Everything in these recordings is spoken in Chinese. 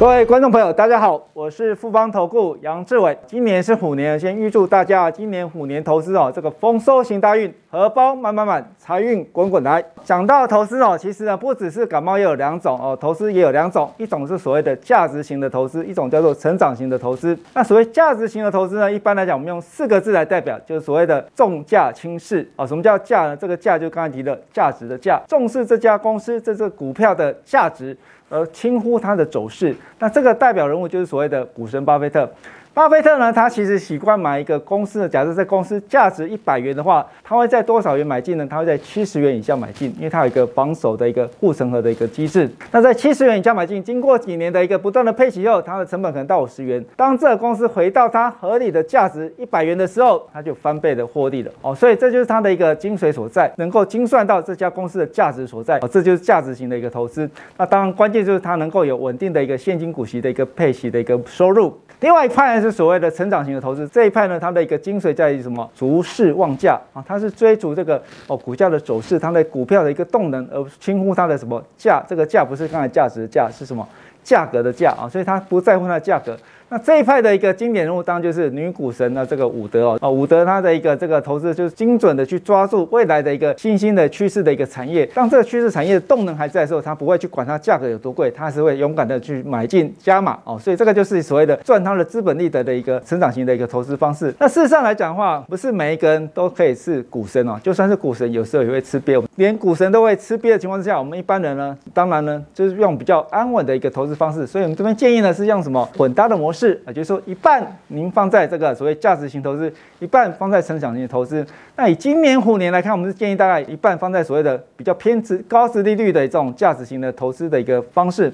各位观众朋友，大家好，我是富邦投顾杨志伟。今年是虎年，先预祝大家今年虎年投资哦，这个丰收行大运，荷包满满满，财运滚滚来。讲到投资哦，其实呢不只是感冒，也有两种哦，投资也有两种，一种是所谓的价值型的投资，一种叫做成长型的投资。那所谓价值型的投资呢，一般来讲，我们用四个字来代表，就是所谓的重价轻视哦。什么叫价呢？这个价就刚才提的价值的价，重视这家公司这只股票的价值。而轻忽它的走势，那这个代表人物就是所谓的股神巴菲特。巴菲特呢，他其实习惯买一个公司的，假设这公司价值一百元的话，他会在多少元买进呢？他会在七十元以下买进，因为他有一个防守的一个护城河的一个机制。那在七十元以下买进，经过几年的一个不断的配息后，它的成本可能到五十元。当这个公司回到它合理的价值一百元的时候，它就翻倍的获利了哦。所以这就是它的一个精髓所在，能够精算到这家公司的价值所在哦。这就是价值型的一个投资。那当然关键就是它能够有稳定的一个现金股息的一个配息的一个收入。另外一派呢是所谓的成长型的投资，这一派呢，它的一个精髓在于什么？逐势望价啊，它是追逐这个哦股价的走势，它的股票的一个动能，而不轻忽它的什么价？这个价不是刚才价值的价，是什么？价格的价啊，所以它不在乎它的价格。那这一派的一个经典人物当然就是女股神的这个伍德哦，啊伍德他的一个这个投资就是精准的去抓住未来的一个新兴的趋势的一个产业，当这个趋势产业的动能还在的时候，他不会去管它价格有多贵，他是会勇敢的去买进加码哦，所以这个就是所谓的赚他的资本利得的一个成长型的一个投资方式。那事实上来讲的话，不是每一个人都可以是股神哦，就算是股神，有时候也会吃瘪，连股神都会吃瘪的情况之下，我们一般人呢，当然呢就是用比较安稳的一个投资方式，所以我们这边建议呢是用什么混搭的模式是啊，就是说一。半您放在这个所谓价值型投资，一半放在成长型的投资。那以今年虎年来看，我们是建议大概一半放在所谓的比较偏值高值利率的这种价值型的投资的一个方式，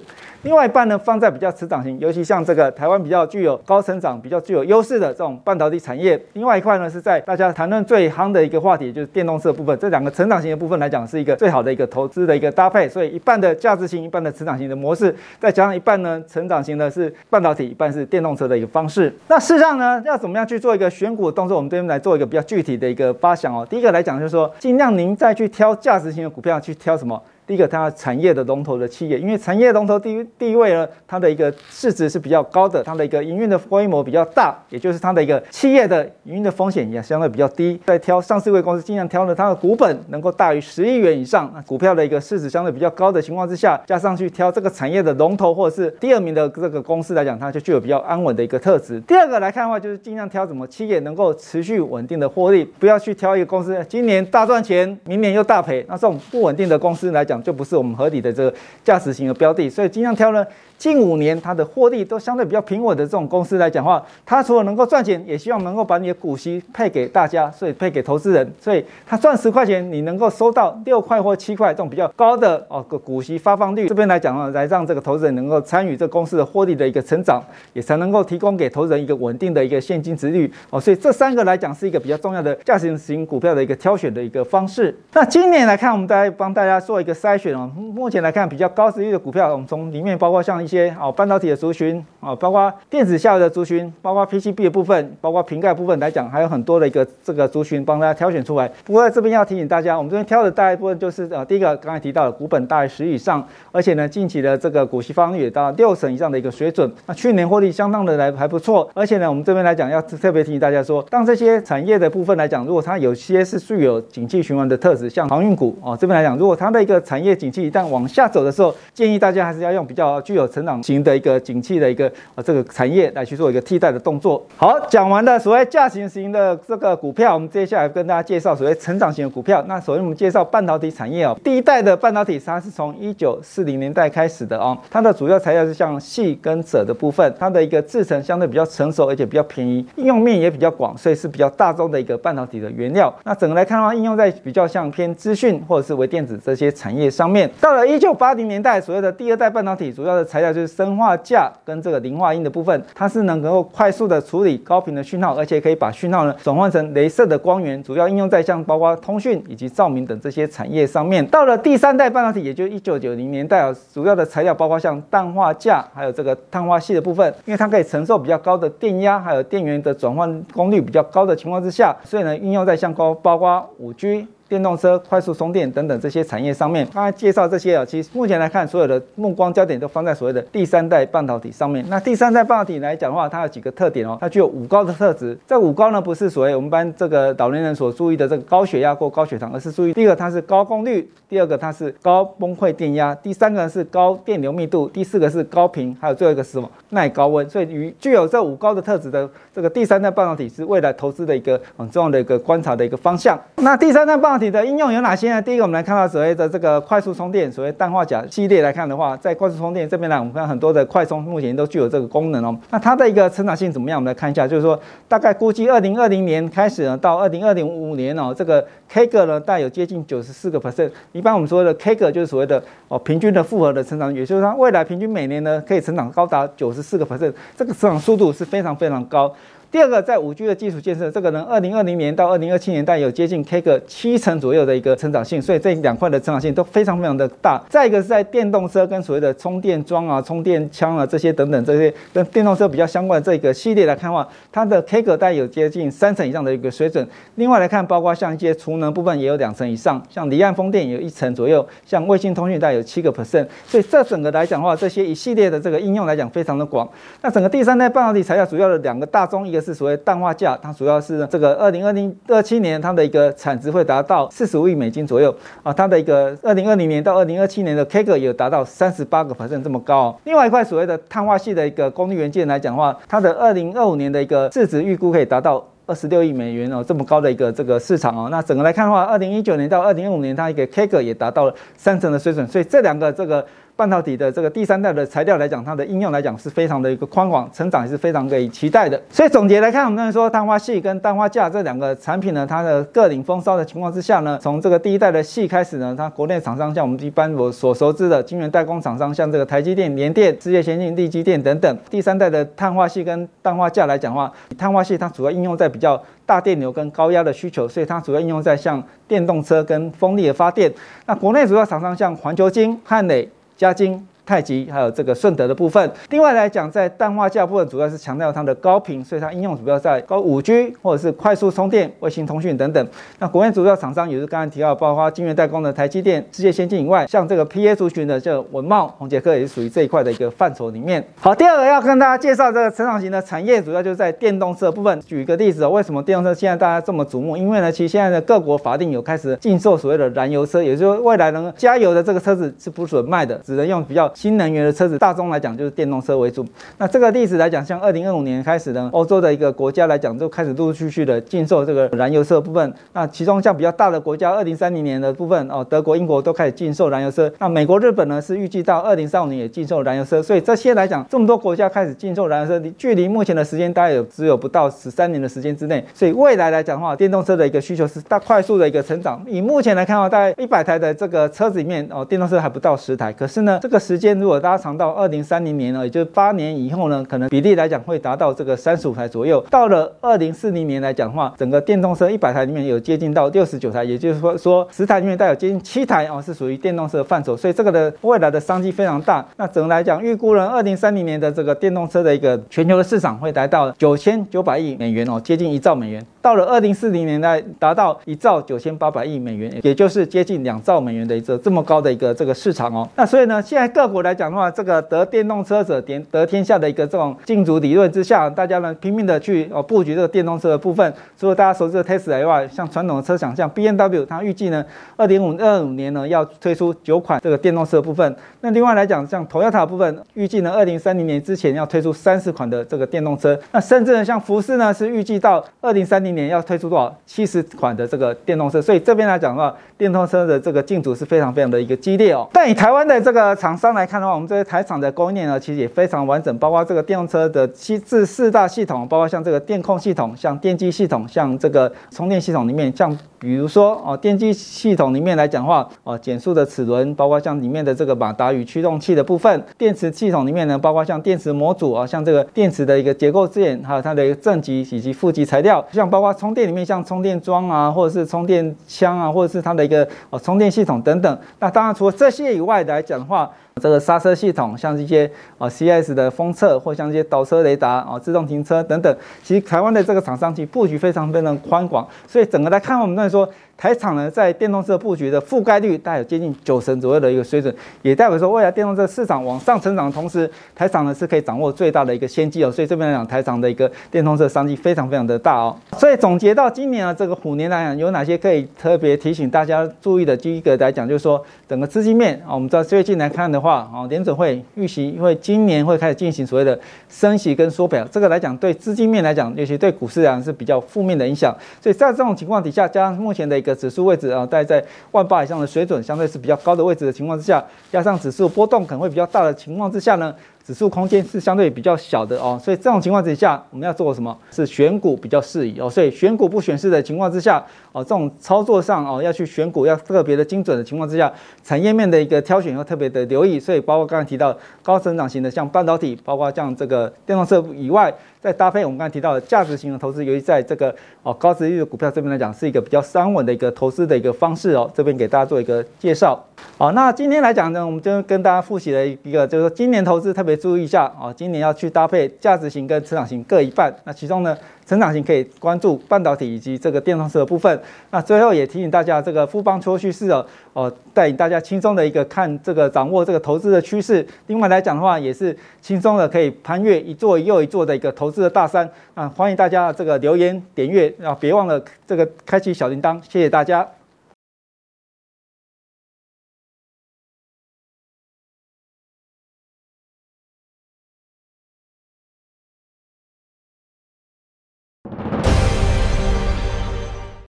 另外一半呢放在比较成长型，尤其像这个台湾比较具有高成长、比较具有优势的这种半导体产业。另外一块呢是在大家谈论最夯的一个话题，就是电动车部分。这两个成长型的部分来讲，是一个最好的一个投资的一个搭配。所以一半的价值型，一半的成长型的模式，再加上一半呢成长型的是半导体，一半是电动车的一个方式。那事实上呢，要怎么样去做一个选股的动作？我们这边来做一个比较具体的一个发想哦。第一个来讲就是说，尽量您再去挑价值型的股票，去挑什么？第一个，它产业的龙头的企业，因为产业龙头第一第一位呢，它的一个市值是比较高的，它的一个营运的规模比较大，也就是它的一个企业的营运的风险也相对比较低。在挑上市位公司，尽量挑的它的股本能够大于十亿元以上，那股票的一个市值相对比较高的情况之下，加上去挑这个产业的龙头或者是第二名的这个公司来讲，它就具有比较安稳的一个特质。第二个来看的话，就是尽量挑什么企业能够持续稳定的获利，不要去挑一个公司今年大赚钱，明年又大赔，那这种不稳定的公司来讲，就不是我们合理的这个价值型的标的，所以尽量挑呢。近五年它的获利都相对比较平稳的这种公司来讲话，它除了能够赚钱，也希望能够把你的股息配给大家，所以配给投资人。所以它赚十块钱，你能够收到六块或七块这种比较高的哦个股息发放率。这边来讲呢，来让这个投资人能够参与这公司的获利的一个成长，也才能够提供给投资人一个稳定的一个现金值率哦。所以这三个来讲是一个比较重要的价值型股票的一个挑选的一个方式。那今年来看，我们再帮大家做一个筛选哦。目前来看，比较高殖率的股票，我们从里面包括像。一些哦，半导体的族群啊，包括电子下游的族群，包括 PCB 的部分，包括瓶盖部分来讲，还有很多的一个这个族群帮大家挑选出来。不过在这边要提醒大家，我们这边挑的大部分就是呃，第一个刚才提到的股本大于十以上，而且呢，近期的这个股息方率也到六成以上的一个水准。那去年获利相当的来还不错，而且呢，我们这边来讲要特别提醒大家说，当这些产业的部分来讲，如果它有些是具有景气循环的特质，像航运股哦，这边来讲，如果它的一个产产业景气一旦往下走的时候，建议大家还是要用比较具有成长型的一个。景气的一个呃这个产业来去做一个替代的动作。好，讲完了所谓价型型的这个股票，我们接下来跟大家介绍所谓成长型的股票。那首先我们介绍半导体产业哦，第一代的半导体它是从一九四零年代开始的哦，它的主要材料是像细跟鍺的部分，它的一个制成相对比较成熟，而且比较便宜，应用面也比较广，所以是比较大众的一个半导体的原料。那整个来看的话，应用在比较像偏资讯或者是微电子这些产业上面。到了一九八零年代，所谓的第二代半导体主要的材料就是砷化镓跟这个磷化銦的部分，它是能够快速的处理高频的讯号，而且可以把讯号呢转换成镭射的光源，主要应用在像包括通讯以及照明等这些产业上面。到了第三代半导体，也就是一九九零年代啊，主要的材料包括像氮化镓，还有这个碳化矽的部分，因为它可以承受比较高的电压，还有电源的转换功率比较高的情况之下，所以呢，应用在像高包括五 G。电动车、快速充电等等这些产业上面。刚才介绍这些啊，其实目前来看，所有的目光焦点都放在所谓的第三代半导体上面。那第三代半导体来讲的话，它有几个特点哦，它具有五高的特质。这五高呢，不是所谓我们班这个老年人所注意的这个高血压或高血糖，而是注意第一个它是高功率，第二个它是高崩溃电压，第三个是高电流密度，第四个是高频，还有最后一个是什么？耐高温。所以与具有这五高的特质的这个第三代半导体是未来投资的一个很重要的一个观察的一个方向。那第三代半导体的应用有哪些呢？第一个，我们来看到所谓的这个快速充电，所谓氮化钾系列来看的话，在快速充电这边呢，我们看很多的快充目前都具有这个功能哦。那它的一个成长性怎么样？我们来看一下，就是说大概估计二零二零年开始呢，到二零二零五年哦，这个 CAGR 呢，大概有接近九十四个 percent。一般我们说的 CAGR 就是所谓的哦平均的复合的成长，也就是说它未来平均每年呢可以成长高达九十四个 percent，这个成长速度是非常非常高。第二个，在五 G 的基础建设，这个呢，二零二零年到二零二七年，大概有接近 K 个七成左右的一个成长性，所以这两块的成长性都非常非常的大。再一个是在电动车跟所谓的充电桩啊、充电枪啊这些等等这些跟电动车比较相关的这个系列来看的话，它的 K 个带有接近三成以上的一个水准。另外来看，包括像一些储能部分也有两成以上，像离岸风电也有一成左右，像卫星通讯带有七个 percent。所以这整个来讲的话，这些一系列的这个应用来讲非常的广。那整个第三代半导体材料主要的两个大宗，一个是所谓氮化镓，它主要是这个二零二零二七年它的一个产值会达到四十五亿美金左右啊，它的一个二零二零年到二零二七年的 CAGR 也有达到三十八个百分这么高哦。另外一块所谓的碳化系的一个功率元件来讲的话，它的二零二五年的一个市值预估可以达到二十六亿美元哦，这么高的一个这个市场哦。那整个来看的话，二零一九年到二零二五年它一个 CAGR 也达到了三成的水准，所以这两个这个。半导体的这个第三代的材料来讲，它的应用来讲是非常的一个宽广，成长也是非常可以期待的。所以总结来看，我们刚才说氮化系跟氮化镓这两个产品呢，它的各领风骚的情况之下呢，从这个第一代的系开始呢，它国内厂商像我们一般我所熟知的晶圆代工厂商，像这个台积电、联电、世界先进、力积电等等。第三代的碳化系跟氮化镓来讲的话，碳化系它主要应用在比较大电流跟高压的需求，所以它主要应用在像电动车跟风力的发电。那国内主要厂商像环球晶、汉磊、嘉晶。太极还有这个顺德的部分。另外来讲，在氮化镓部分主要是强调它的高频，所以它应用主要在高五 G 或者是快速充电、卫星通讯等等。那国内主要厂商也是刚才提到，包括晶圆代工的台积电、世界先进以外，像这个 PA 族群的这个稳懋、宏捷科也是属于这一块的一个范畴里面。好，第二个要跟大家介绍这个成长型的产业，主要就是在电动车部分。举一个例子哦，为什么电动车现在大家这么瞩目？因为呢，其实现在的各国法定有开始禁售所谓的燃油车，也就是说未来呢，加油的这个车子是不准卖的，只能用比较新能源的车子。大宗来讲就是电动车为主。那这个例子来讲，像二零二五年开始呢，欧洲的一个国家来讲，就开始陆陆续续的禁售这个燃油车部分。那其中像比较大的国家，二零三零年的部分哦，德国、英国都开始禁售燃油车。那美国、日本呢，是预计到二零三五年也禁售燃油车。所以这些来讲，这么多国家开始禁售燃油车，距离目前的时间大概有只有不到十三年的时间之内。所以未来来讲的话，电动车的一个需求是大快速的一个成长。以目前来看的话，大概一百台的这个车子里面哦，电动车还不到十台。可是呢，这个时间如果大家长到二零三零年呢，也就是八年以后呢，可能比例来讲会达到这个三十五台左右。到了二零四零年来讲的话，整个电动车一百台里面有接近到六十九台，也就是说说十台里面带有接近七台哦是属于电动车的范畴，所以这个的未来的商机非常大。那整个来讲，预估呢，二零三零年的这个电动车的一个全球的市场会达到九千九百亿美元哦，接近一兆美元。到了二零四零年代，达到一兆九千八百亿美元，也就是接近两兆美元的一个这么高的一个这个市场哦。那所以呢，现在各我来讲的话，这个得电动车者点得天下的一个这种竞逐理论之下，大家呢拼命的去哦布局这个电动车的部分。除了大家熟知的 Tesla 以外，像传统的车厂，像 BMW，它预计呢二零五二五年呢要推出九款这个电动车的部分。那另外来讲，像 Toyota 部分，预计呢二零三零年之前要推出三十款的这个电动车。那甚至呢，像福斯呢是预计到二零三零年要推出多少？七十款的这个电动车，所以这边来讲的话，电动车的这个竞逐是非常非常的一个激烈哦。但以台湾的这个厂商来看的话，我们这些台厂的供应链呢，其实也非常完整，包括这个电动车的七至四大系统，包括像这个电控系统、像电机系统、像这个充电系统里面，像比如说哦，电机系统里面来讲的话，哦，减速的齿轮，包括像里面的这个马达与驱动器的部分；电池系统里面呢，包括像电池模组啊，像这个电池的一个结构件，还有它的一个正极以及负极材料，像包括充电里面像。充电桩啊，或者是充电枪啊，或者是它的一个哦充电系统等等。那当然除了这些以外来讲的话，这个刹车系统，像这些啊 CS 的封测，或像这些倒车雷达啊、自动停车等等，其实台湾的这个厂商其实布局非常非常宽广。所以整个来看，我们在说台厂呢在电动车布局的覆盖率大概有接近九成左右的一个水准，也代表说未来电动车市场往上成长的同时，台厂呢是可以掌握最大的一个先机哦。所以这边来讲，台厂的一个电动车商机非常非常的大哦。所以总结到今年啊这个虎年来讲，有哪些可以特别提醒大家注意的？第一个来讲就是说，整个资金面啊，我们知道最近来看的话啊，联准会预期因为今年会开始进行所谓的升息跟缩表，这个来讲对资金面来讲，尤其对股市来讲是比较负面的影响。所以在这种情况底下，加上目前的个指数位置啊，大概在万八以上的水准，相对是比较高的位置的情况之下，加上指数波动可能会比较大的情况之下呢，指数空间是相对比较小的哦。所以这种情况之下，我们要做什么？是选股比较适宜哦。所以选股不选市的情况之下，哦，这种操作上哦，要去选股要特别的精准的情况之下，产业面的一个挑选要特别的留意。所以包括刚才提到高成长型的，像半导体，包括像这个电动车以外。再搭配我们刚才提到的价值型的投资，尤其在这个哦高殖利率的股票这边来讲，是一个比较安稳的一个投资的一个方式哦。这边给大家做一个介绍。好，那今天来讲呢，我们就跟大家复习了一个，就是说今年投资特别注意一下哦，今年要去搭配价值型跟成长型各一半。那其中呢，成长型可以关注半导体以及这个电动车的部分。那最后也提醒大家，这个富邦秋趋势哦，哦带领大家轻松的一个看这个掌握这个投资的趋势。另外来讲的话，也是轻松的可以攀越一座又一座的一个投资的大山。啊，欢迎大家这个留言点阅，啊，别忘了这个开启小铃铛，谢谢大家。